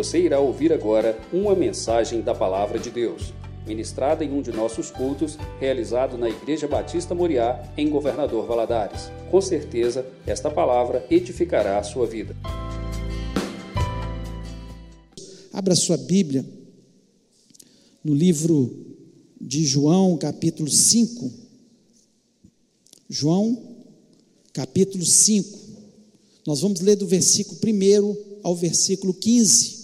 Você irá ouvir agora uma mensagem da Palavra de Deus, ministrada em um de nossos cultos, realizado na Igreja Batista Moriá, em Governador Valadares. Com certeza, esta palavra edificará a sua vida. Abra sua Bíblia no livro de João, capítulo 5. João, capítulo 5. Nós vamos ler do versículo 1 ao versículo 15.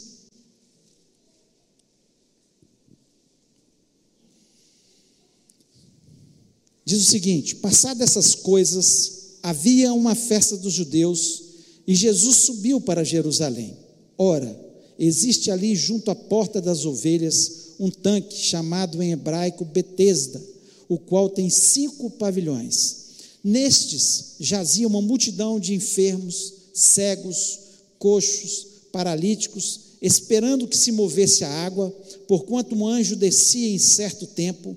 Diz o seguinte: Passadas essas coisas, havia uma festa dos judeus e Jesus subiu para Jerusalém. Ora, existe ali junto à porta das ovelhas um tanque chamado em hebraico Betesda, o qual tem cinco pavilhões. Nestes jazia uma multidão de enfermos, cegos, coxos, paralíticos, esperando que se movesse a água, porquanto um anjo descia em certo tempo,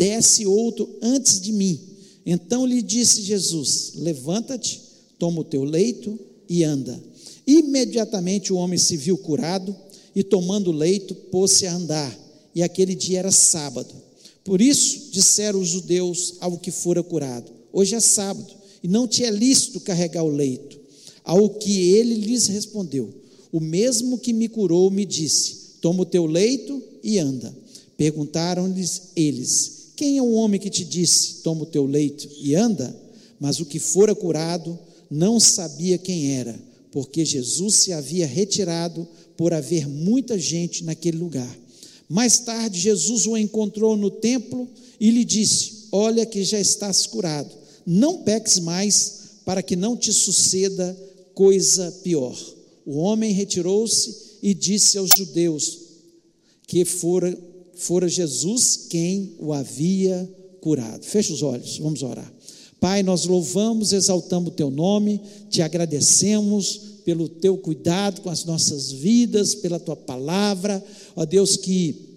desce outro antes de mim. Então lhe disse Jesus: Levanta-te, toma o teu leito e anda. Imediatamente o homem se viu curado e, tomando o leito, pôs-se a andar. E aquele dia era sábado. Por isso disseram os judeus ao que fora curado: Hoje é sábado e não te é lícito carregar o leito. Ao que ele lhes respondeu: O mesmo que me curou me disse: Toma o teu leito e anda. Perguntaram-lhes eles: Quem é o homem que te disse: Toma o teu leito e anda? Mas o que fora curado não sabia quem era, porque Jesus se havia retirado por haver muita gente naquele lugar. Mais tarde, Jesus o encontrou no templo e lhe disse: Olha que já estás curado, não peques mais, para que não te suceda coisa pior. O homem retirou-se e disse aos judeus que fora, fora Jesus quem o havia curado. Feche os olhos, vamos orar. Pai, nós louvamos, exaltamos o teu nome, te agradecemos pelo teu cuidado com as nossas vidas, pela tua palavra, ó Deus que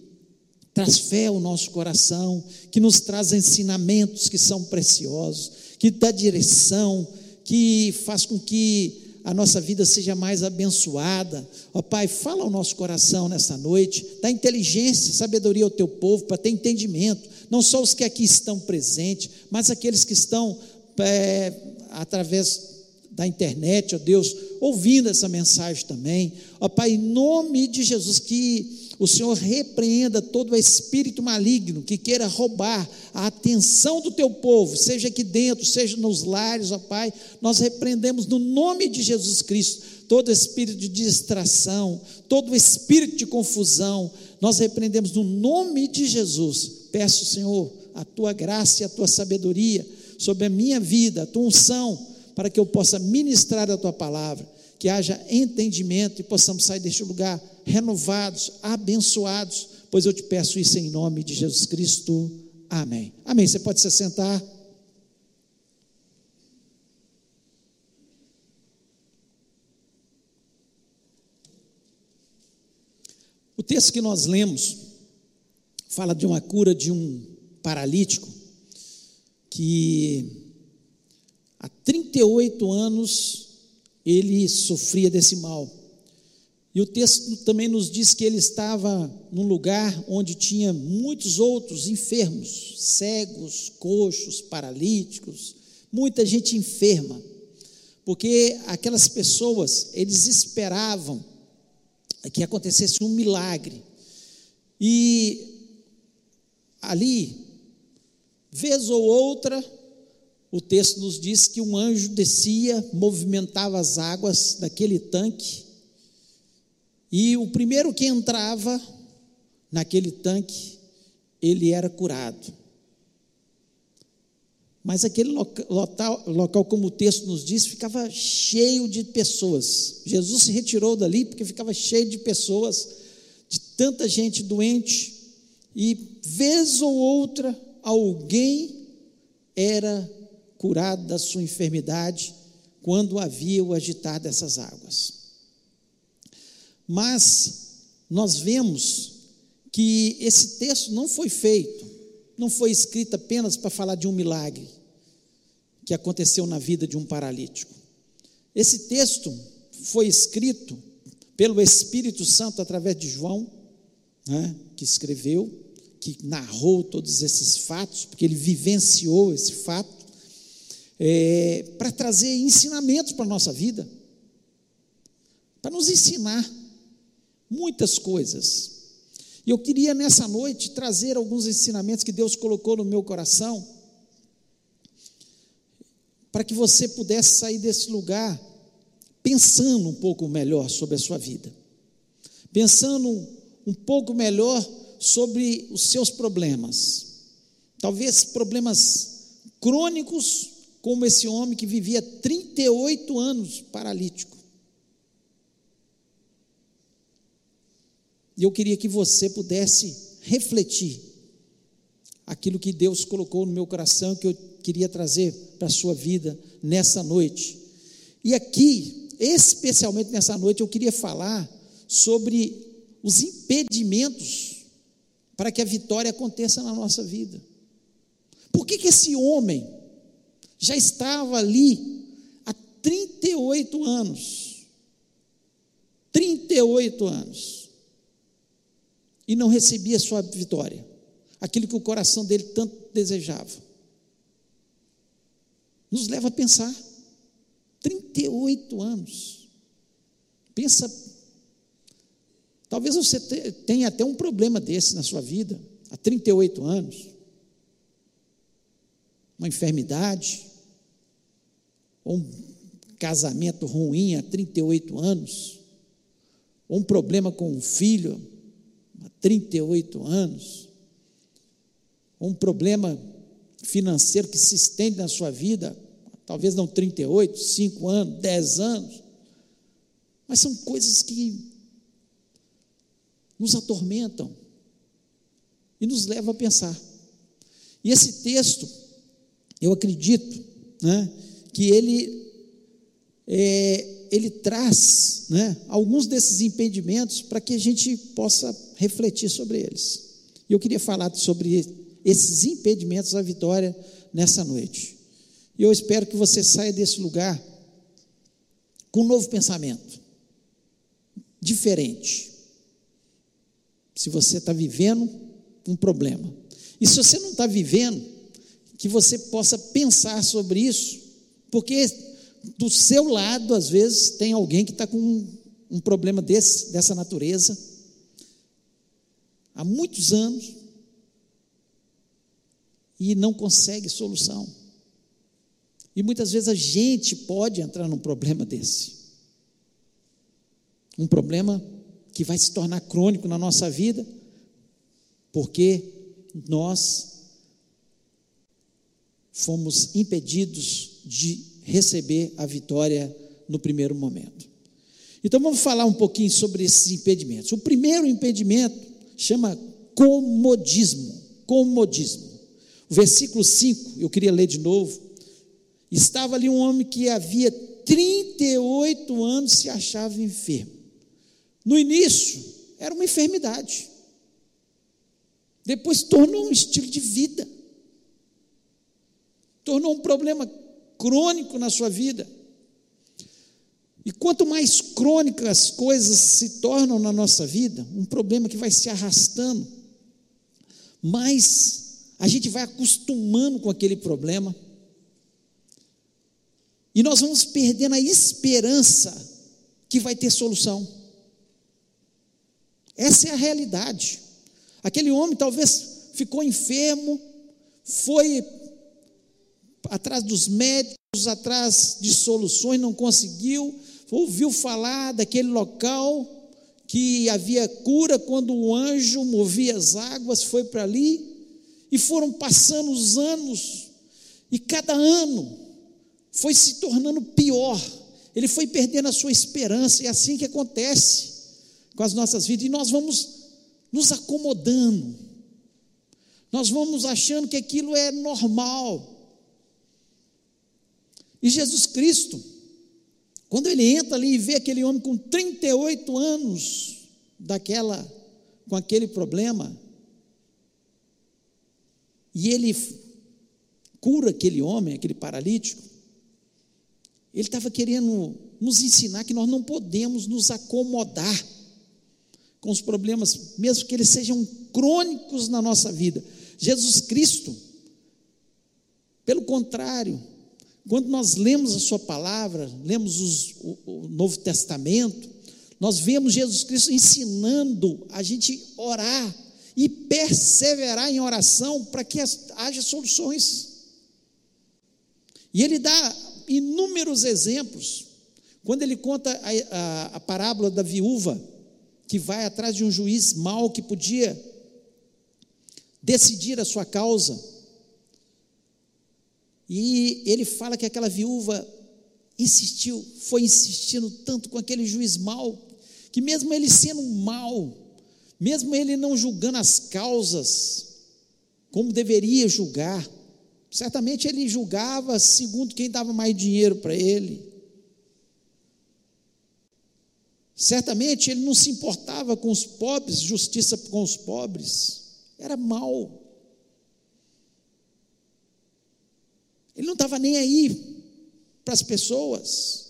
traz fé ao nosso coração, que nos traz ensinamentos que são preciosos, que dá direção, que faz com que a nossa vida seja mais abençoada. Ó Pai, fala ao nosso coração nessa noite, dá inteligência, sabedoria ao teu povo para ter entendimento, não só os que aqui estão presentes, mas aqueles que estão é, através da internet, ó Deus, ouvindo essa mensagem também. Ó Pai, em nome de Jesus, que o Senhor repreenda todo espírito maligno que queira roubar a atenção do teu povo, seja aqui dentro, seja nos lares, ó Pai, nós repreendemos no nome de Jesus Cristo todo espírito de distração, todo espírito de confusão, nós repreendemos no nome de Jesus. Peço, Senhor, a tua graça e a tua sabedoria sobre a minha vida, a tua unção, para que eu possa ministrar a tua palavra, que haja entendimento e possamos sair deste lugar renovados, abençoados, pois eu te peço isso em nome de Jesus Cristo. Amém. Amém. Você pode se sentar. O texto que nós lemos fala de uma cura de um paralítico que há 38 anos ele sofria desse mal. E o texto também nos diz que ele estava num lugar onde tinha muitos outros enfermos, cegos, coxos, paralíticos, muita gente enferma. Porque aquelas pessoas, eles esperavam que acontecesse um milagre. E ali, vez ou outra, o texto nos diz que um anjo descia, movimentava as águas daquele tanque e o primeiro que entrava naquele tanque, ele era curado. Mas aquele local, local, como o texto nos diz, ficava cheio de pessoas. Jesus se retirou dali porque ficava cheio de pessoas tanta gente doente e, vez ou outra, alguém era curado da sua enfermidade quando havia o agitar dessas águas. Mas nós vemos que esse texto não foi feito, não foi escrito apenas para falar de um milagre que aconteceu na vida de um paralítico. Esse texto foi escrito pelo Espírito Santo através de João, né, que escreveu, que narrou todos esses fatos, porque ele vivenciou esse fato, é, para trazer ensinamentos para a nossa vida, para nos ensinar muitas coisas. E eu queria nessa noite trazer alguns ensinamentos que Deus colocou no meu coração, para que você pudesse sair desse lugar pensando um pouco melhor sobre a sua vida, pensando um pouco melhor sobre os seus problemas, talvez problemas crônicos, como esse homem que vivia 38 anos paralítico. E eu queria que você pudesse refletir aquilo que Deus colocou no meu coração, que eu queria trazer para a sua vida nessa noite. E aqui, especialmente nessa noite, eu queria falar sobre os impedimentos para que a vitória aconteça na nossa vida. Por que, que esse homem já estava ali há 38 anos? 38 anos. E não recebia sua vitória, aquilo que o coração dele tanto desejava. Nos leva a pensar. 38 anos. Pensa, talvez você tenha até um problema desse na sua vida, há 38 anos. Uma enfermidade, ou um casamento ruim há 38 anos, ou um problema com um filho 38 anos, um problema financeiro que se estende na sua vida talvez não 38, 5 anos, 10 anos, mas são coisas que nos atormentam e nos levam a pensar. E esse texto, eu acredito, né, que ele é, ele traz né, alguns desses impedimentos para que a gente possa refletir sobre eles. E eu queria falar sobre esses impedimentos à vitória nessa noite. E eu espero que você saia desse lugar com um novo pensamento, diferente. Se você está vivendo um problema. E se você não está vivendo, que você possa pensar sobre isso, porque do seu lado, às vezes, tem alguém que está com um, problema desse, dessa natureza, há muitos anos, e não consegue solução. E muitas vezes a gente pode entrar num problema desse. Um problema que vai se tornar crônico na nossa vida, porque nós fomos impedidos de receber a vitória no primeiro momento. Então vamos falar um pouquinho sobre esses impedimentos. O primeiro impedimento chama comodismo. Comodismo. O versículo 5, eu queria ler de novo. Estava ali um homem que havia 38 anos se achava enfermo. No início, era uma enfermidade. Depois tornou um estilo de vida. Tornou um problema crônico na sua vida. E quanto mais crônicas as coisas se tornam na nossa vida, um problema que vai se arrastando, mais a gente vai acostumando com aquele problema e nós vamos perdendo a esperança que vai ter solução. Essa é a realidade. Aquele homem talvez ficou enfermo, foi atrás dos médicos, atrás de soluções, não conseguiu, ouviu falar daquele local que havia cura quando o anjo movia as águas, foi para ali, e foram passando os anos, e cada ano foi se tornando pior, ele foi perdendo a sua esperança, e é assim que acontece com as nossas vidas, e nós vamos nos acomodando, nós vamos achando que aquilo é normal. E Jesus Cristo, quando ele entra ali e vê aquele homem com 38 anos, daquela, com aquele problema, e ele cura aquele homem, aquele paralítico, ele estava querendo nos ensinar que nós não podemos nos acomodar com os problemas, mesmo que eles sejam crônicos na nossa vida. Jesus Cristo, pelo contrário, quando nós lemos a Sua palavra, lemos os, o, o Novo Testamento, nós vemos Jesus Cristo ensinando a gente orar e perseverar em oração para que haja soluções. E ele dá inúmeros exemplos. Quando ele conta a, a, a parábola da viúva, que vai atrás de um juiz mau que podia decidir a sua causa. E ele fala que aquela viúva insistiu, foi insistindo tanto com aquele juiz mau, que mesmo ele sendo mal, mesmo ele não julgando as causas como deveria julgar, certamente ele julgava segundo quem dava mais dinheiro para ele. Certamente ele não se importava com os pobres, justiça com os pobres, era mal. Ele não estava nem aí para as pessoas.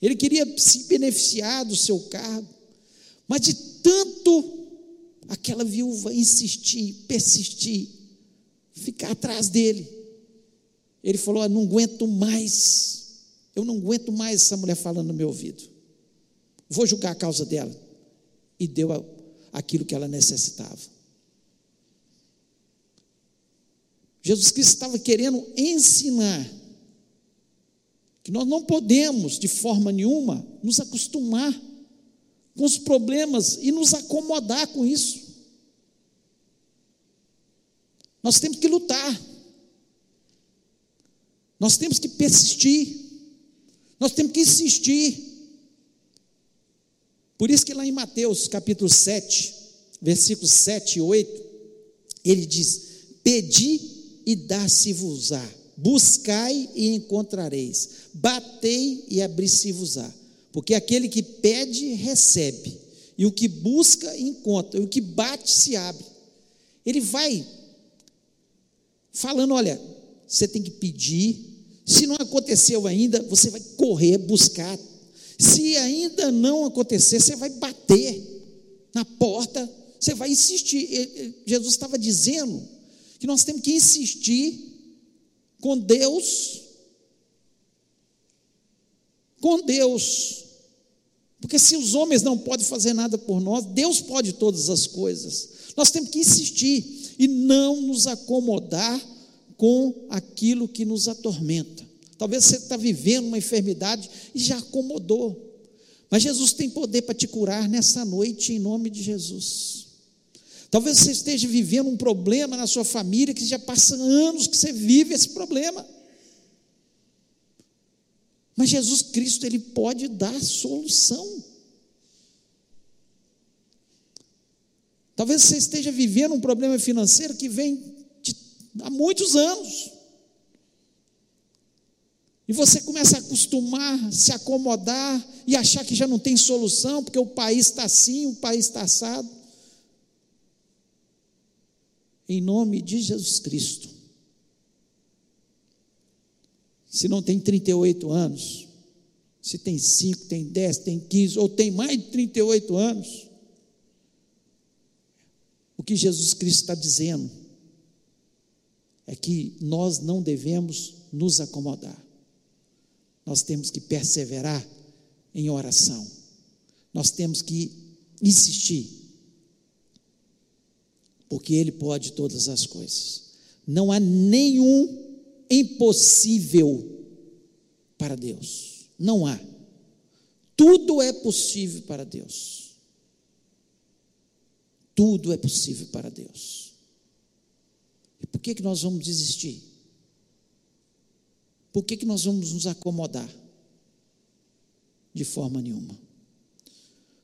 Ele queria se beneficiar do seu cargo. Mas de tanto aquela viúva insistir, persistir, ficar atrás dele, ele falou: Não aguento mais, eu não aguento mais essa mulher falando no meu ouvido. Vou julgar a causa dela. E deu aquilo que ela necessitava. Jesus Cristo estava querendo ensinar que nós não podemos, de forma nenhuma, nos acostumar com os problemas e nos acomodar com isso. Nós temos que lutar, nós temos que persistir, nós temos que insistir. Por isso que lá em Mateus capítulo 7, versículos 7 e 8, ele diz: Pedi e dá-se-vos-á. Buscai e encontrareis. Batei e abri-se-vos-á. Porque aquele que pede, recebe. E o que busca, encontra. E o que bate, se abre. Ele vai falando: olha, você tem que pedir. Se não aconteceu ainda, você vai correr, buscar. Se ainda não acontecer, você vai bater na porta, você vai insistir. Jesus estava dizendo que nós temos que insistir com Deus, com Deus, porque se os homens não podem fazer nada por nós, Deus pode todas as coisas. Nós temos que insistir e não nos acomodar com aquilo que nos atormenta. Talvez você está vivendo uma enfermidade e já acomodou. Mas Jesus tem poder para te curar nessa noite, em nome de Jesus. Talvez você esteja vivendo um problema na sua família que já passa anos que você vive esse problema. Mas Jesus Cristo, Ele pode dar solução. Talvez você esteja vivendo um problema financeiro que vem de, há muitos anos. E você começa a acostumar, se acomodar e achar que já não tem solução, porque o país está assim, o país está assado em nome de Jesus Cristo. Se não tem 38 anos, se tem 5, tem 10, tem 15, ou tem mais de 38 anos, o que Jesus Cristo está dizendo é que nós não devemos nos acomodar, nós temos que perseverar em oração, nós temos que insistir porque Ele pode todas as coisas. Não há nenhum impossível para Deus. Não há. Tudo é possível para Deus. Tudo é possível para Deus. E por que, que nós vamos desistir? Por que, que nós vamos nos acomodar? De forma nenhuma.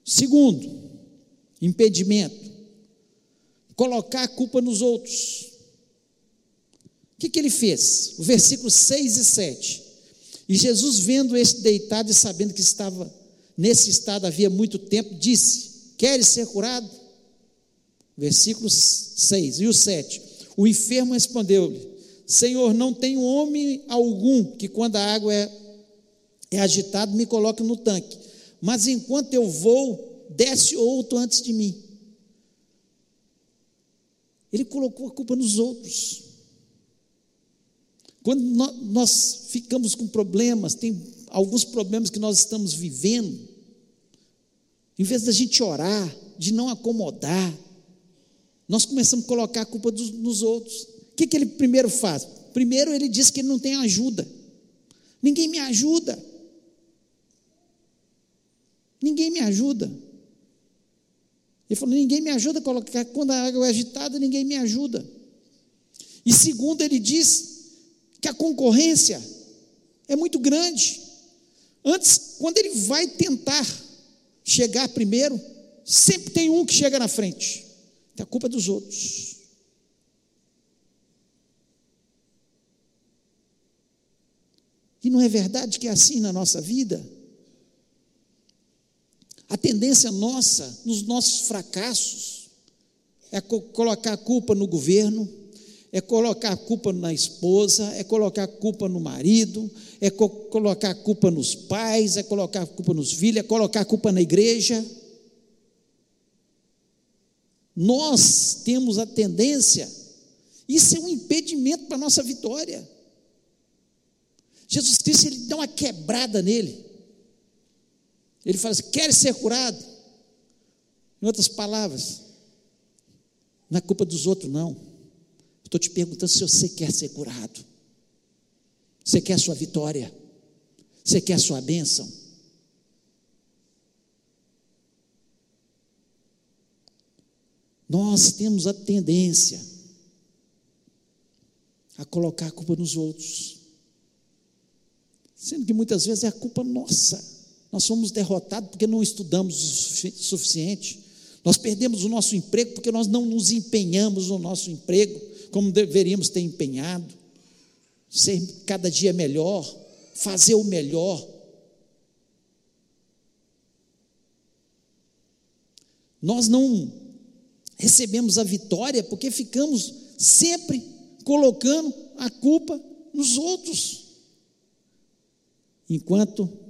Segundo, impedimento colocar a culpa nos outros. O que, que ele fez? O versículo 6 e 7. E Jesus, vendo este deitado e sabendo que estava nesse estado havia muito tempo, disse: Queres ser curado? Versículo 6 e o 7. O enfermo respondeu-lhe: Senhor, não tenho homem algum que, quando a água é, é agitada, me coloque no tanque. Mas enquanto eu vou, desce outro antes de mim. Ele colocou a culpa nos outros. Quando nós ficamos com problemas, tem alguns problemas que nós estamos vivendo, em vez da gente orar, de não acomodar, nós começamos a colocar a culpa dos, nos outros. O que, que ele primeiro faz? Primeiro ele diz que ele não tem ajuda. Ninguém me ajuda. Ninguém me ajuda. Ele falou: ninguém me ajuda a colocar. Quando a água é agitada, ninguém me ajuda. E segundo, ele diz que a concorrência é muito grande. Antes, quando ele vai tentar chegar primeiro, sempre tem um que chega na frente. É a culpa é dos outros. E não é verdade que é assim na nossa vida? A tendência nossa, nos nossos fracassos, é colocar a culpa no governo, é colocar a culpa na esposa, é colocar a culpa no marido, é co colocar a culpa nos pais, é colocar a culpa nos filhos, é colocar a culpa na igreja. Nós temos a tendência, isso é um impedimento para a nossa vitória. Jesus Cristo, ele dá uma quebrada nele. Ele fala assim: quer ser curado? Em outras palavras, não é culpa dos outros, não. Estou te perguntando se você quer ser curado. Você quer a sua vitória? Você quer a sua bênção? Nós temos a tendência a colocar a culpa nos outros, sendo que muitas vezes é a culpa nossa. Nós somos derrotados porque não estudamos o suficiente. Nós perdemos o nosso emprego porque nós não nos empenhamos no nosso emprego como deveríamos ter empenhado, ser cada dia melhor, fazer o melhor. Nós não recebemos a vitória porque ficamos sempre colocando a culpa nos outros. Enquanto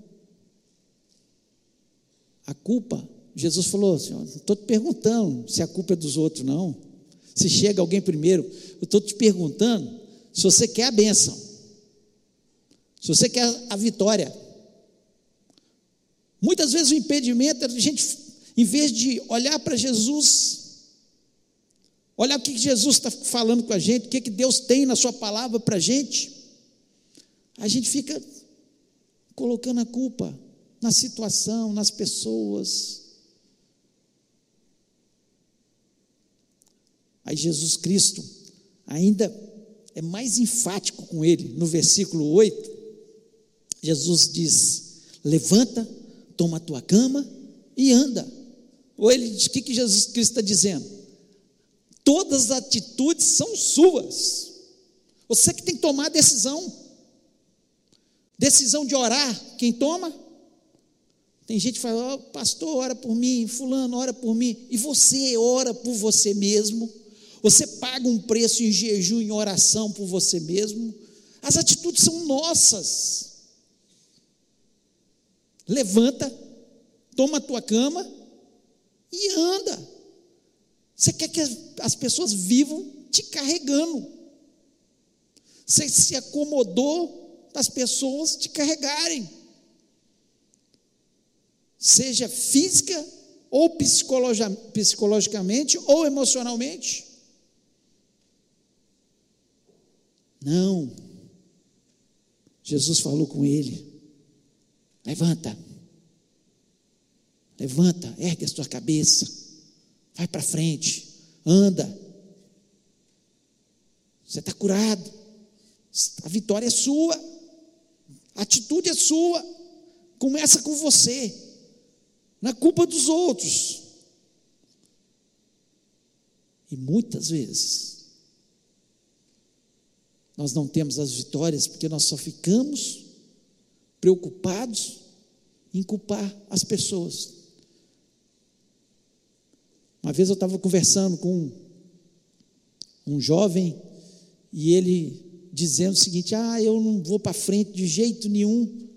a culpa, Jesus falou assim: estou te perguntando se a culpa é dos outros, não se chega alguém primeiro. Eu estou te perguntando se você quer a bênção, se você quer a vitória. Muitas vezes o impedimento é a gente, em vez de olhar para Jesus, olhar o que Jesus está falando com a gente, o que, que Deus tem na Sua palavra para a gente, a gente fica colocando a culpa na situação, nas pessoas. Aí Jesus Cristo ainda é mais enfático com ele. No versículo 8, Jesus diz: Levanta, toma a tua cama e anda. Ou ele diz: O que, que Jesus Cristo está dizendo? Todas as atitudes são suas. Você que tem que tomar a decisão. Decisão de orar, quem toma? Tem gente que fala, oh, pastor, ora por mim, fulano, ora por mim. E você ora por você mesmo? Você paga um preço em jejum, em oração por você mesmo. As atitudes são nossas. Levanta, toma a tua cama e anda. Você quer que as pessoas vivam te carregando. Você se acomodou das pessoas te carregarem. Seja física ou psicologicamente ou emocionalmente. Não. Jesus falou com ele: levanta, levanta, ergue a sua cabeça, vai para frente, anda. Você está curado, a vitória é sua, a atitude é sua, começa com você, na culpa dos outros. E muitas vezes nós não temos as vitórias porque nós só ficamos preocupados em culpar as pessoas. Uma vez eu estava conversando com um jovem e ele dizendo o seguinte: Ah, eu não vou para frente de jeito nenhum,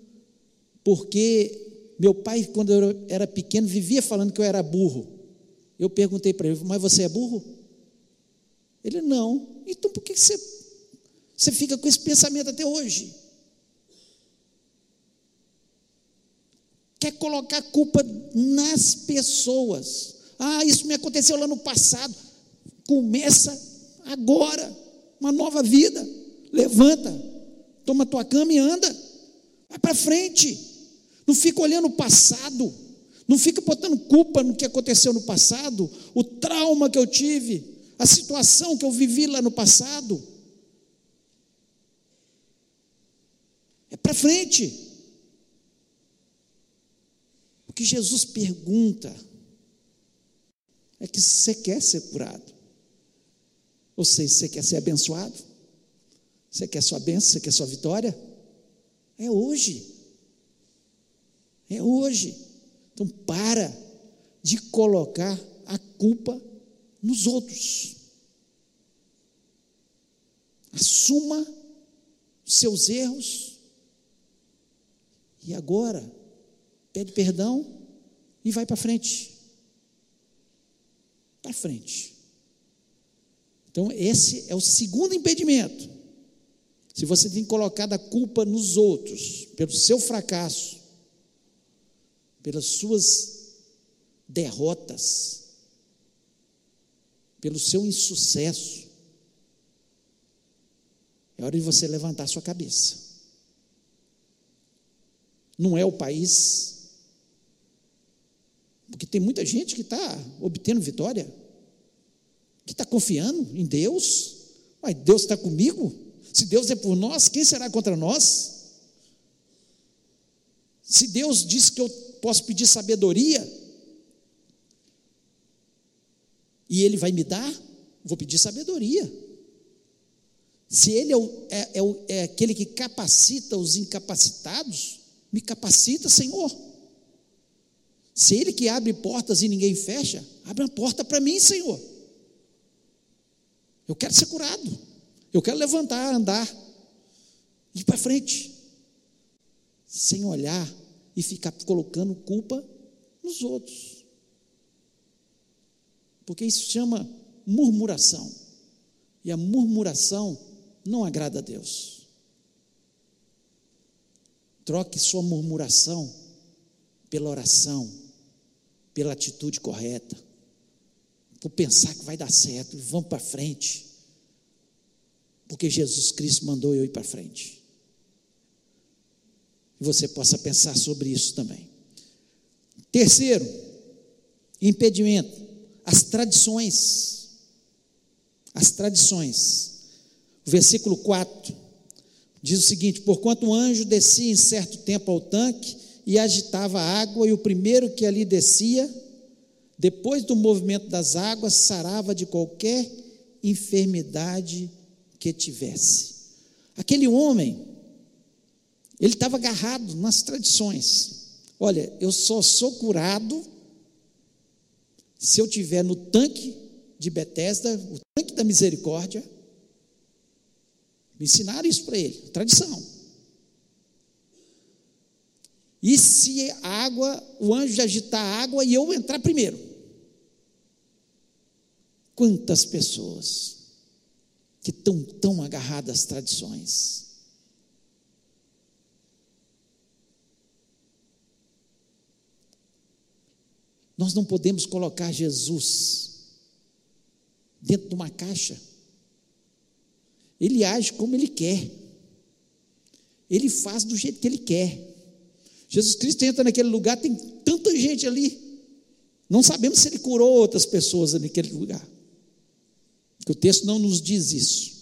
porque meu pai, quando eu era pequeno, vivia falando que eu era burro. Eu perguntei para ele: Mas você é burro? Ele: Não. Então por que você, você fica com esse pensamento até hoje? Quer colocar a culpa nas pessoas. Ah, isso me aconteceu lá no passado. Começa agora uma nova vida. Levanta, toma tua cama e anda. Vai para frente. Não fica olhando o passado. Não fica botando culpa no que aconteceu no passado, o trauma que eu tive, a situação que eu vivi lá no passado. É para frente. O que Jesus pergunta é que você quer ser curado. Ou seja, você quer ser abençoado? Você quer sua bênção? Você quer sua vitória? É hoje. É hoje. Então para de colocar a culpa nos outros. Assuma seus erros. E agora, pede perdão e vai para frente. Para frente. Então, esse é o segundo impedimento. Se você tem colocado a culpa nos outros, pelo seu fracasso, pelas suas derrotas, pelo seu insucesso, é hora de você levantar sua cabeça. Não é o país, porque tem muita gente que está obtendo vitória, que está confiando em Deus, mas Deus está comigo, se Deus é por nós, quem será contra nós? Se Deus diz que eu posso pedir sabedoria, e Ele vai me dar, vou pedir sabedoria. Se Ele é, o, é, é, é aquele que capacita os incapacitados, me capacita, Senhor. Se Ele que abre portas e ninguém fecha, abre uma porta para mim, Senhor. Eu quero ser curado. Eu quero levantar, andar, ir para frente, sem olhar e ficar colocando culpa nos outros. Porque isso chama murmuração. E a murmuração não agrada a Deus. Troque sua murmuração pela oração, pela atitude correta, por pensar que vai dar certo, vamos para frente porque Jesus Cristo mandou eu ir para frente. E você possa pensar sobre isso também. Terceiro, impedimento, as tradições. As tradições. O versículo 4 diz o seguinte: Porquanto um anjo descia em certo tempo ao tanque e agitava a água, e o primeiro que ali descia, depois do movimento das águas, sarava de qualquer enfermidade que tivesse. Aquele homem, ele estava agarrado nas tradições. Olha, eu só sou curado se eu tiver no tanque de Betesda, o tanque da misericórdia. Me ensinaram isso para ele, tradição. E se a água, o anjo agitar a água e eu entrar primeiro? Quantas pessoas que estão tão agarradas às tradições. Nós não podemos colocar Jesus dentro de uma caixa. Ele age como ele quer. Ele faz do jeito que ele quer. Jesus Cristo entra naquele lugar, tem tanta gente ali. Não sabemos se ele curou outras pessoas naquele lugar. Que o texto não nos diz isso.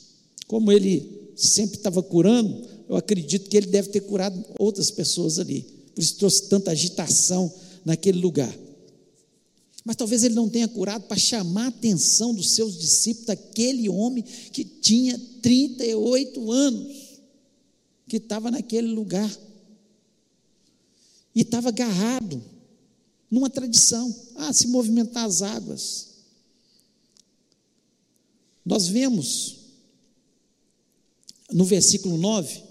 Como ele sempre estava curando, eu acredito que ele deve ter curado outras pessoas ali. Por isso trouxe tanta agitação naquele lugar. Mas talvez ele não tenha curado para chamar a atenção dos seus discípulos daquele homem que tinha 38 anos, que estava naquele lugar e estava agarrado numa tradição. Ah, se movimentar as águas. Nós vemos no versículo 9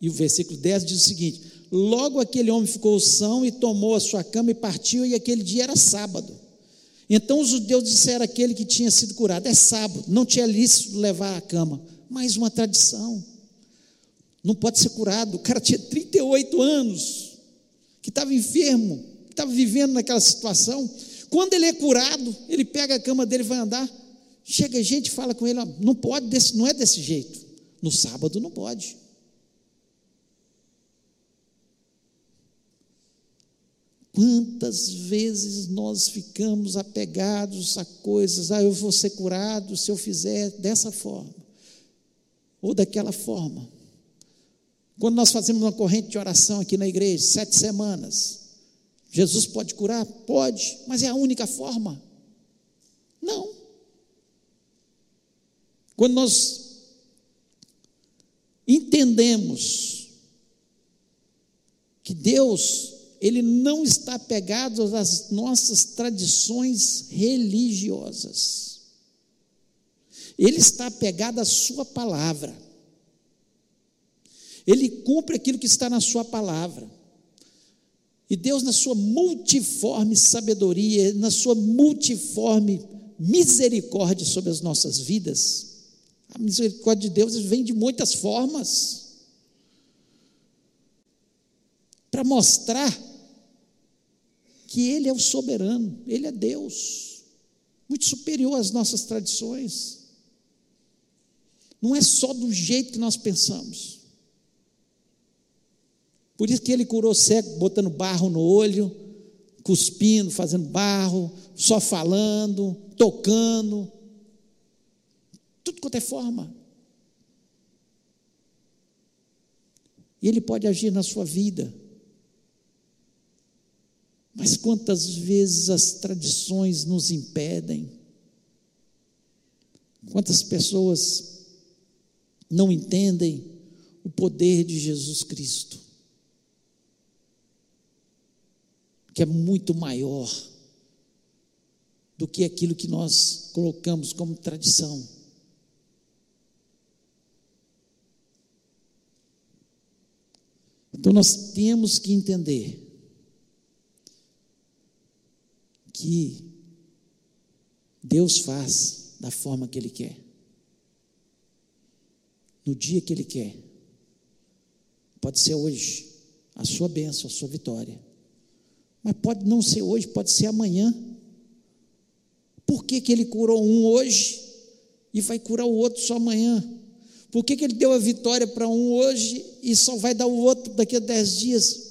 e o versículo 10 diz o seguinte: Logo aquele homem ficou são e tomou a sua cama e partiu, e aquele dia era sábado. Então os judeus disseram àquele que tinha sido curado: É sábado, não tinha lícito levar a cama. Mais uma tradição. Não pode ser curado. O cara tinha 38 anos, que estava enfermo, estava vivendo naquela situação. Quando ele é curado, ele pega a cama dele e vai andar. Chega gente e fala com ele: ó, não pode, desse, não é desse jeito. No sábado não pode. Quantas vezes nós ficamos apegados a coisas, ah, eu vou ser curado se eu fizer dessa forma, ou daquela forma. Quando nós fazemos uma corrente de oração aqui na igreja, sete semanas, Jesus pode curar? Pode, mas é a única forma? Não. Quando nós entendemos que Deus ele não está pegado às nossas tradições religiosas. Ele está pegado à Sua palavra. Ele cumpre aquilo que está na Sua palavra. E Deus, na Sua multiforme sabedoria, na Sua multiforme misericórdia sobre as nossas vidas, a misericórdia de Deus vem de muitas formas para mostrar que Ele é o soberano, Ele é Deus, muito superior às nossas tradições. Não é só do jeito que nós pensamos. Por isso que ele curou cego, botando barro no olho, cuspindo, fazendo barro, só falando, tocando, tudo quanto é forma. E ele pode agir na sua vida. Mas quantas vezes as tradições nos impedem? Quantas pessoas não entendem o poder de Jesus Cristo? Que é muito maior do que aquilo que nós colocamos como tradição. Então nós temos que entender que Deus faz da forma que Ele quer, no dia que Ele quer. Pode ser hoje a sua bênção, a sua vitória, mas pode não ser hoje, pode ser amanhã. Por que, que Ele curou um hoje e vai curar o outro só amanhã? Por que, que Ele deu a vitória para um hoje e só vai dar o outro daqui a dez dias?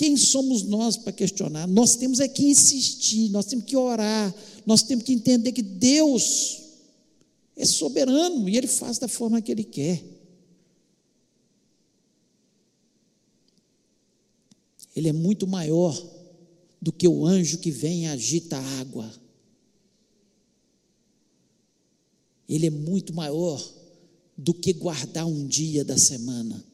Quem somos nós para questionar? Nós temos é que insistir, nós temos que orar, nós temos que entender que Deus é soberano e Ele faz da forma que Ele quer. Ele é muito maior do que o anjo que vem e agita a água. Ele é muito maior do que guardar um dia da semana.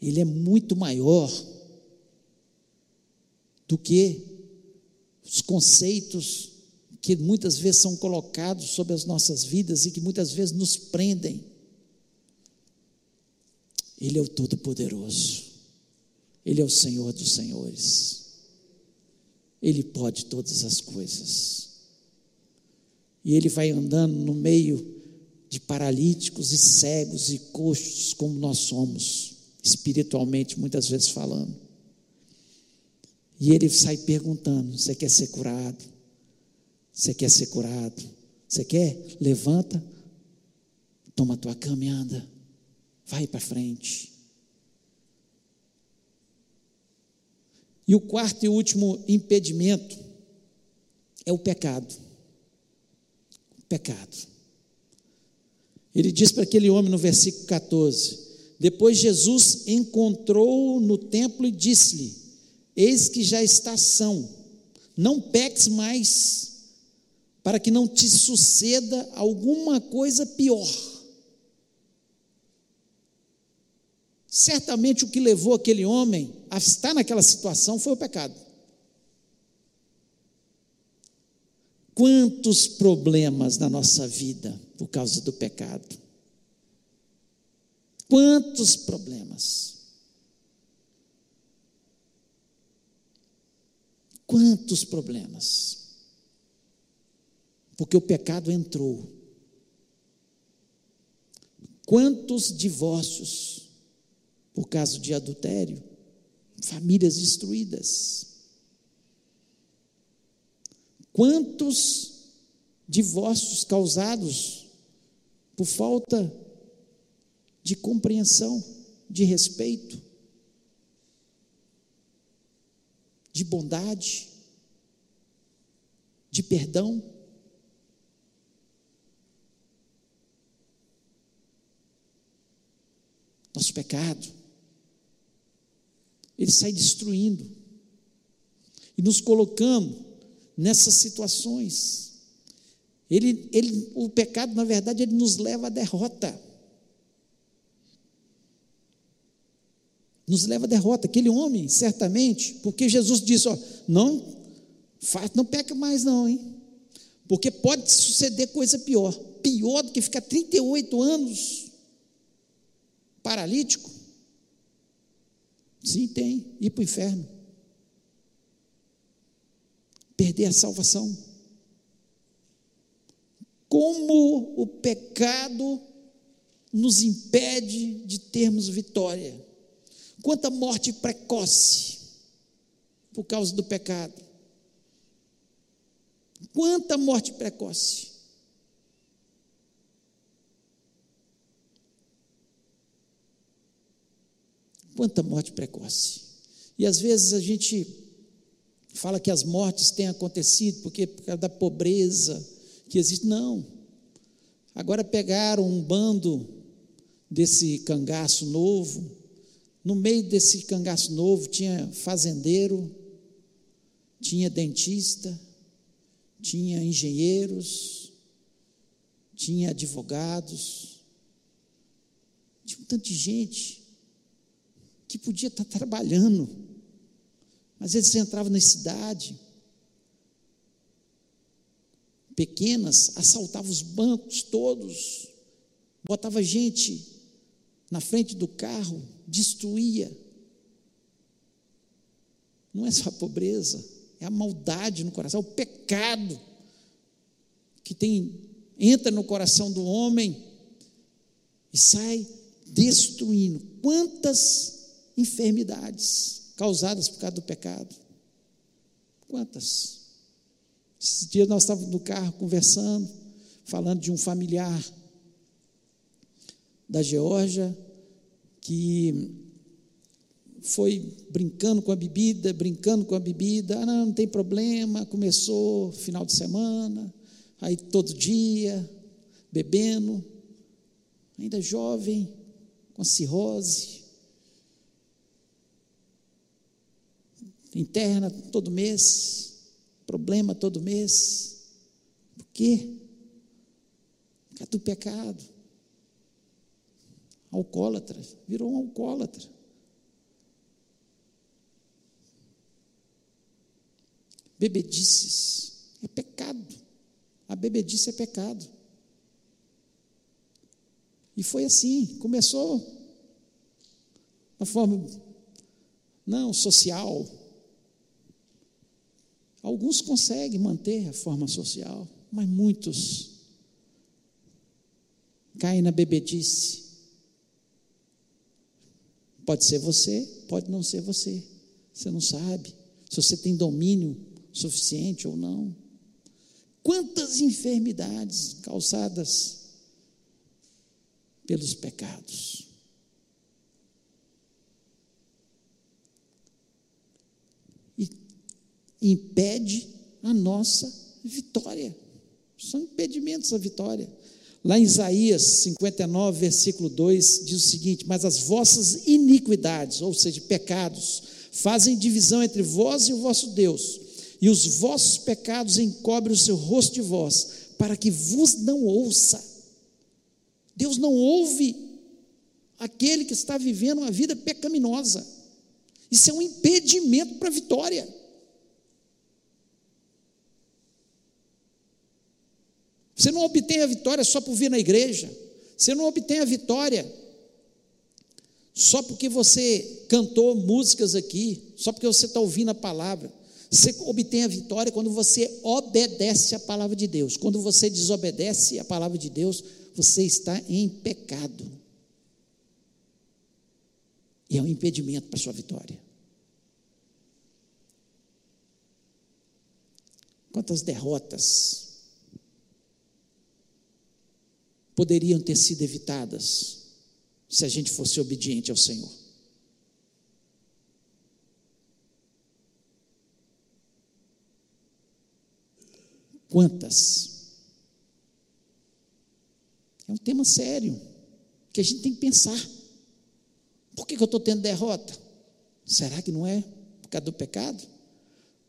Ele é muito maior do que os conceitos que muitas vezes são colocados sobre as nossas vidas e que muitas vezes nos prendem. Ele é o Todo-Poderoso, Ele é o Senhor dos Senhores, Ele pode todas as coisas, e Ele vai andando no meio de paralíticos e cegos e coxos, como nós somos espiritualmente, muitas vezes falando. E ele sai perguntando: Você quer ser curado? Você quer ser curado? Você quer? Levanta, toma tua cama e anda. Vai para frente. E o quarto e último impedimento é o pecado. O pecado. Ele diz para aquele homem no versículo 14: Depois Jesus encontrou no templo e disse-lhe: Eis que já está são, não peques mais, para que não te suceda alguma coisa pior. Certamente o que levou aquele homem a estar naquela situação foi o pecado. Quantos problemas na nossa vida por causa do pecado? Quantos problemas? Quantos problemas? Porque o pecado entrou. Quantos divórcios por causa de adultério? Famílias destruídas. Quantos divórcios causados por falta de compreensão, de respeito, de bondade, de perdão. Nosso pecado, ele sai destruindo e nos colocando nessas situações. Ele, ele, o pecado, na verdade, ele nos leva à derrota. Nos leva à derrota. Aquele homem, certamente, porque Jesus disse: ó, não, não peca mais, não, hein? Porque pode suceder coisa pior. Pior do que ficar 38 anos paralítico. Sim, tem. Ir para o inferno. Perder a salvação. Como o pecado nos impede de termos vitória. Quanta morte precoce por causa do pecado. Quanta morte precoce. Quanta morte precoce. E às vezes a gente fala que as mortes têm acontecido porque por causa da pobreza que existe. Não. Agora pegaram um bando desse cangaço novo no meio desse cangaço novo tinha fazendeiro, tinha dentista, tinha engenheiros, tinha advogados, tinha um tanto de gente que podia estar trabalhando, mas eles entravam na cidade, pequenas, assaltavam os bancos todos, botava gente na frente do carro, destruía. Não é só a pobreza, é a maldade no coração, é o pecado que tem entra no coração do homem e sai destruindo. Quantas enfermidades causadas por causa do pecado? Quantas? Esses dias nós estávamos no carro conversando, falando de um familiar da Geórgia que foi brincando com a bebida, brincando com a bebida, ah, não, não tem problema, começou final de semana, aí todo dia, bebendo, ainda jovem, com cirrose, interna todo mês, problema todo mês, por quê? Por causa do pecado alcoólatra, virou um alcoólatra. Bebedices é pecado. A bebedice é pecado. E foi assim, começou na forma não social. Alguns conseguem manter a forma social, mas muitos caem na bebedice Pode ser você, pode não ser você. Você não sabe se você tem domínio suficiente ou não. Quantas enfermidades causadas pelos pecados. E impede a nossa vitória. São impedimentos à vitória. Lá em Isaías 59, versículo 2, diz o seguinte: Mas as vossas iniquidades, ou seja, pecados, fazem divisão entre vós e o vosso Deus, e os vossos pecados encobrem o seu rosto de vós, para que vos não ouça. Deus não ouve aquele que está vivendo uma vida pecaminosa. Isso é um impedimento para a vitória. Você não obtém a vitória só por vir na igreja. Você não obtém a vitória só porque você cantou músicas aqui, só porque você está ouvindo a palavra. Você obtém a vitória quando você obedece a palavra de Deus. Quando você desobedece a palavra de Deus, você está em pecado. E é um impedimento para a sua vitória. Quantas derrotas poderiam ter sido evitadas se a gente fosse obediente ao Senhor. Quantas? É um tema sério, que a gente tem que pensar. Por que, que eu estou tendo derrota? Será que não é por causa do pecado?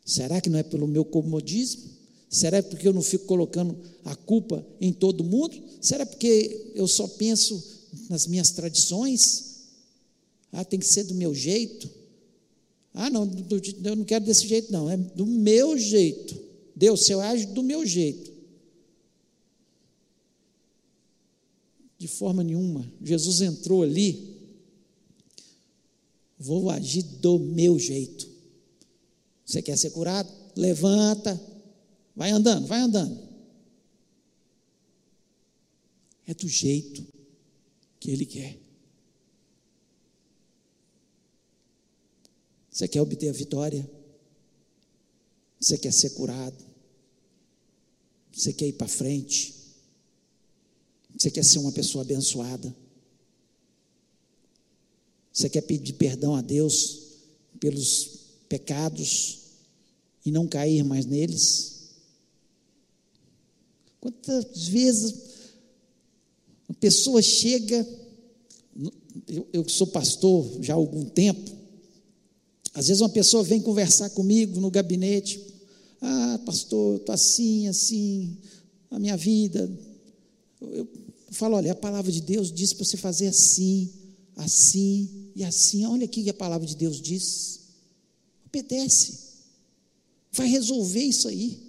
Será que não é pelo meu comodismo? Será porque eu não fico colocando a culpa em todo mundo? Será porque eu só penso nas minhas tradições? Ah, tem que ser do meu jeito. Ah, não, eu não quero desse jeito, não. É do meu jeito. Deus, se eu age do meu jeito. De forma nenhuma. Jesus entrou ali. Vou agir do meu jeito. Você quer ser curado? Levanta, Vai andando, vai andando. É do jeito que Ele quer. Você quer obter a vitória? Você quer ser curado? Você quer ir para frente? Você quer ser uma pessoa abençoada? Você quer pedir perdão a Deus pelos pecados e não cair mais neles? Quantas vezes uma pessoa chega, eu, eu sou pastor já há algum tempo, às vezes uma pessoa vem conversar comigo no gabinete, ah, pastor, eu estou assim, assim, a minha vida. Eu, eu falo, olha, a palavra de Deus diz para você fazer assim, assim e assim. Olha aqui que a palavra de Deus diz. Obedece. Vai resolver isso aí.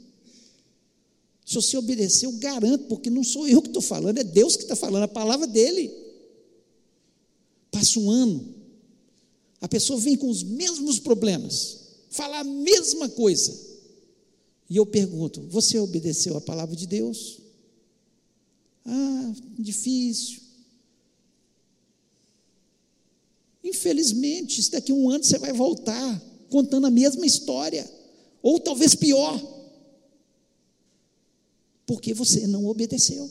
Se você obedecer, eu garanto, porque não sou eu que estou falando, é Deus que está falando, a palavra dele. Passa um ano, a pessoa vem com os mesmos problemas, fala a mesma coisa. E eu pergunto: você obedeceu a palavra de Deus? Ah, difícil. Infelizmente, se daqui a um ano você vai voltar contando a mesma história, ou talvez pior porque você não obedeceu.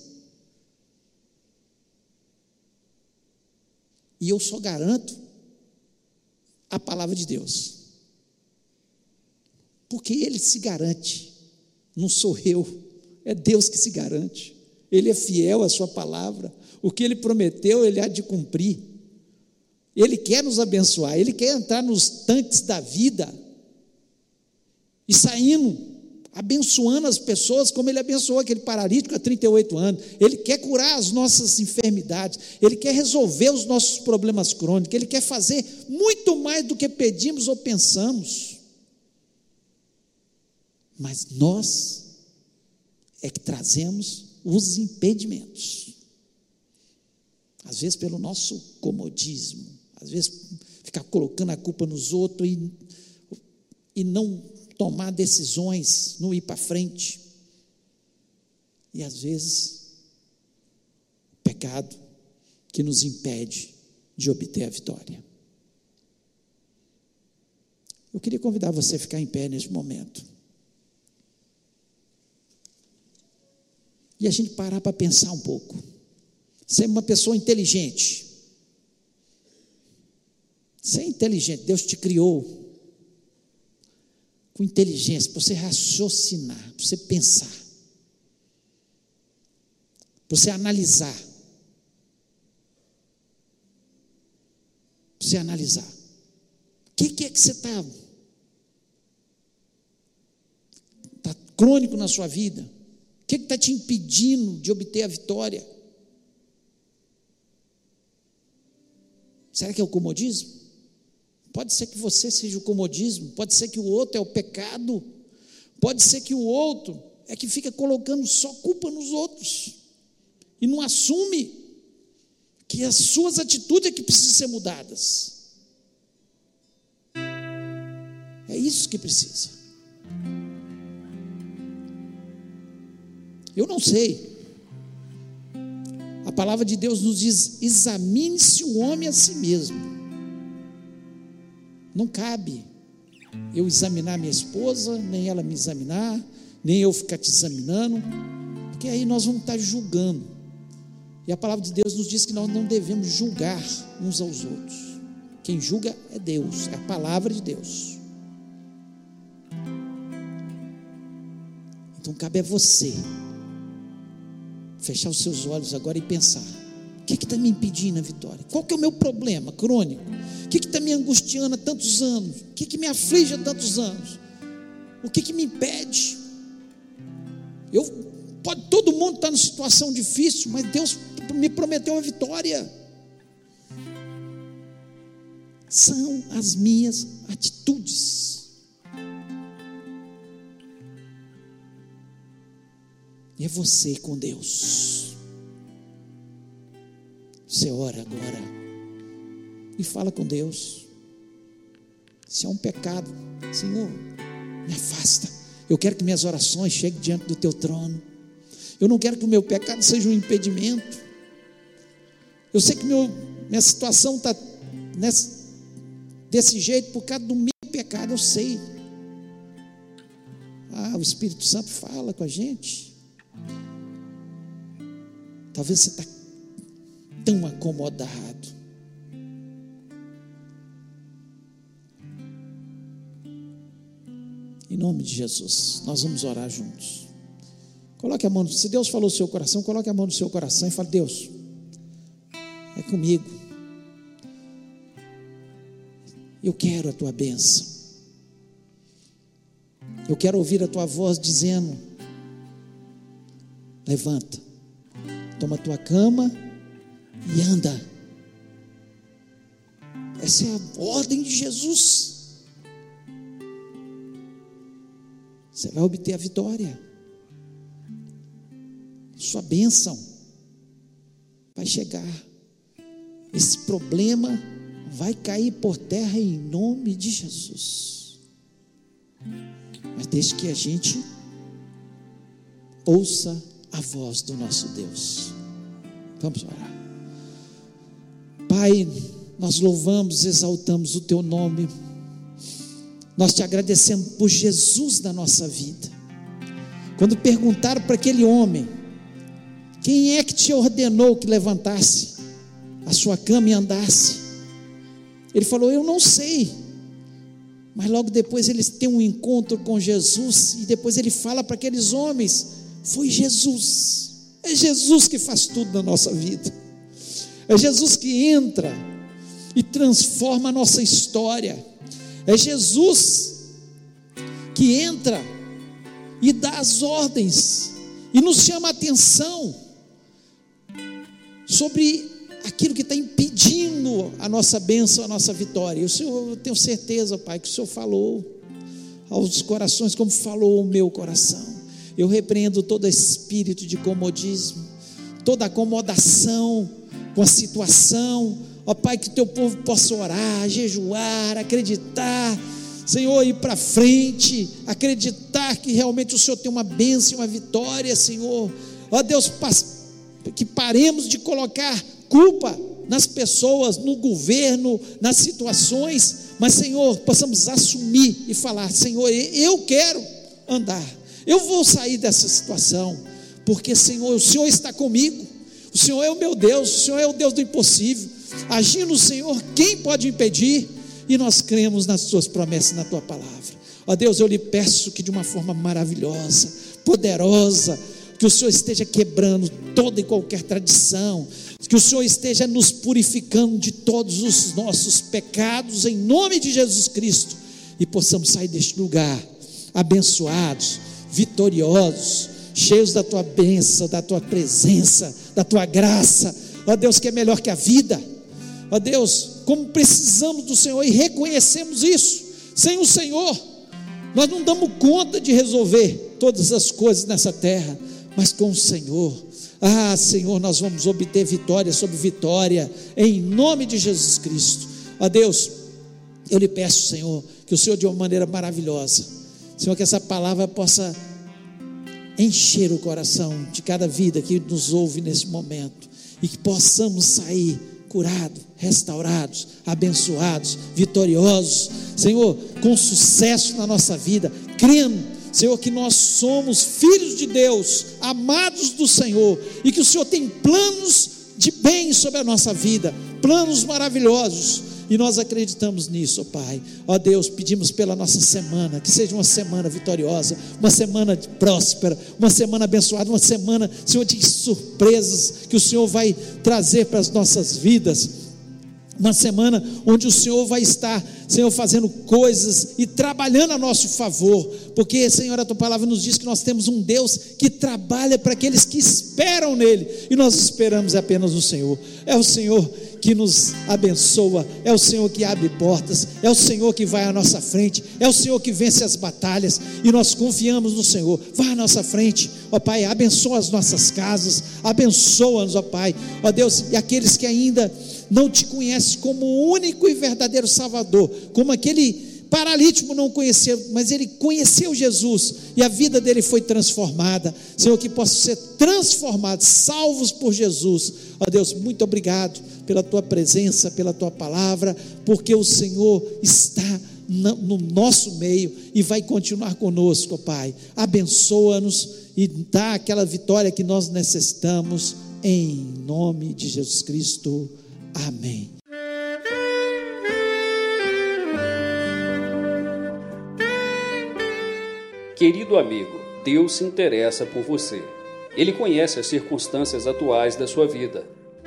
E eu só garanto a palavra de Deus. Porque Ele se garante, não sou eu, é Deus que se garante. Ele é fiel à Sua palavra, o que Ele prometeu, Ele há de cumprir. Ele quer nos abençoar, Ele quer entrar nos tanques da vida e saindo abençoando as pessoas como ele abençoou aquele paralítico há 38 anos. Ele quer curar as nossas enfermidades, ele quer resolver os nossos problemas crônicos, ele quer fazer muito mais do que pedimos ou pensamos. Mas nós é que trazemos os impedimentos. Às vezes pelo nosso comodismo, às vezes ficar colocando a culpa nos outros e, e não tomar decisões, não ir para frente. E às vezes, o pecado que nos impede de obter a vitória. Eu queria convidar você a ficar em pé neste momento. E a gente parar para pensar um pouco. Ser uma pessoa inteligente. Você é inteligente, Deus te criou com inteligência, para você raciocinar, para você pensar. para você analisar. Para você analisar. O que, que é que você está. Está crônico na sua vida? O que está te impedindo de obter a vitória? Será que é o comodismo? Pode ser que você seja o comodismo, pode ser que o outro é o pecado, pode ser que o outro é que fica colocando só culpa nos outros e não assume que as suas atitudes é que precisam ser mudadas. É isso que precisa. Eu não sei. A palavra de Deus nos diz: examine-se o homem a si mesmo. Não cabe eu examinar minha esposa, nem ela me examinar, nem eu ficar te examinando, porque aí nós vamos estar julgando. E a palavra de Deus nos diz que nós não devemos julgar uns aos outros. Quem julga é Deus, é a palavra de Deus. Então cabe a você fechar os seus olhos agora e pensar: que está me impedindo a vitória? Qual que é o meu problema crônico? O que está me angustiando há tantos anos? O que, que me aflige há tantos anos? O que, que me impede? Eu, pode todo mundo estar tá numa situação difícil, mas Deus me prometeu a vitória. São as minhas atitudes. E é você com Deus. Você ora agora e fala com Deus. Se é um pecado, Senhor, me afasta. Eu quero que minhas orações cheguem diante do teu trono. Eu não quero que o meu pecado seja um impedimento. Eu sei que meu, minha situação está desse jeito por causa do meu pecado, eu sei. Ah, o Espírito Santo fala com a gente. Talvez você está tão acomodado. Em nome de Jesus, nós vamos orar juntos. Coloque a mão, se Deus falou no seu coração, coloque a mão no seu coração e fale: Deus, é comigo. Eu quero a tua bênção. Eu quero ouvir a tua voz dizendo: Levanta, toma a tua cama e anda. Essa é a ordem de Jesus. Você vai obter a vitória. Sua bênção vai chegar. Esse problema vai cair por terra em nome de Jesus. Mas desde que a gente ouça a voz do nosso Deus. Vamos orar. Pai, nós louvamos, exaltamos o teu nome nós te agradecemos por Jesus na nossa vida. Quando perguntaram para aquele homem: Quem é que te ordenou que levantasse a sua cama e andasse? Ele falou: Eu não sei. Mas logo depois eles têm um encontro com Jesus e depois ele fala para aqueles homens: Foi Jesus. É Jesus que faz tudo na nossa vida. É Jesus que entra e transforma a nossa história. É Jesus que entra e dá as ordens e nos chama a atenção sobre aquilo que está impedindo a nossa bênção, a nossa vitória. O Senhor, eu tenho certeza, Pai, que o Senhor falou aos corações como falou o meu coração. Eu repreendo todo espírito de comodismo, toda acomodação com a situação, Ó Pai, que teu povo possa orar, jejuar, acreditar, Senhor, ir para frente, acreditar que realmente o Senhor tem uma bênção, uma vitória, Senhor. Ó Deus, que paremos de colocar culpa nas pessoas, no governo, nas situações, mas Senhor, possamos assumir e falar: Senhor, eu quero andar, eu vou sair dessa situação, porque Senhor, o Senhor está comigo, o Senhor é o meu Deus, o Senhor é o Deus do impossível. Agindo o Senhor, quem pode impedir? E nós cremos nas Suas promessas, na Tua palavra. Ó Deus, eu lhe peço que de uma forma maravilhosa, poderosa, que o Senhor esteja quebrando toda e qualquer tradição, que o Senhor esteja nos purificando de todos os nossos pecados, em nome de Jesus Cristo, e possamos sair deste lugar abençoados, vitoriosos, cheios da tua bênção, da tua presença, da tua graça, ó Deus, que é melhor que a vida, ó Deus, como precisamos do Senhor e reconhecemos isso, sem o Senhor, nós não damos conta de resolver todas as coisas nessa terra, mas com o Senhor, ah, Senhor, nós vamos obter vitória sobre vitória, em nome de Jesus Cristo. Ó Deus, eu lhe peço, Senhor, que o Senhor, de uma maneira maravilhosa, Senhor, que essa palavra possa encher o coração de cada vida que nos ouve nesse momento e que possamos sair curados, restaurados, abençoados, vitoriosos, Senhor, com sucesso na nossa vida, crendo Senhor, que nós somos filhos de Deus, amados do Senhor, e que o Senhor tem planos de bem sobre a nossa vida, planos maravilhosos, e nós acreditamos nisso, Pai. Ó Deus, pedimos pela nossa semana, que seja uma semana vitoriosa, uma semana próspera, uma semana abençoada, uma semana, Senhor, de surpresas que o Senhor vai trazer para as nossas vidas uma semana onde o Senhor vai estar, Senhor, fazendo coisas e trabalhando a nosso favor, porque, Senhor, a tua palavra nos diz que nós temos um Deus que trabalha para aqueles que esperam nele, e nós esperamos apenas no Senhor. É o Senhor que nos abençoa, é o Senhor que abre portas, é o Senhor que vai à nossa frente, é o Senhor que vence as batalhas, e nós confiamos no Senhor. Vai à nossa frente, ó Pai, abençoa as nossas casas, abençoa-nos, ó Pai, ó Deus, e aqueles que ainda não te conhece como o único e verdadeiro Salvador, como aquele paralítico não conheceu, mas ele conheceu Jesus e a vida dele foi transformada. Senhor, que possa ser transformados, salvos por Jesus. Ó Deus, muito obrigado pela tua presença, pela tua palavra, porque o Senhor está no nosso meio e vai continuar conosco, Pai. Abençoa-nos e dá aquela vitória que nós necessitamos, em nome de Jesus Cristo. Amém. Querido amigo, Deus se interessa por você. Ele conhece as circunstâncias atuais da sua vida.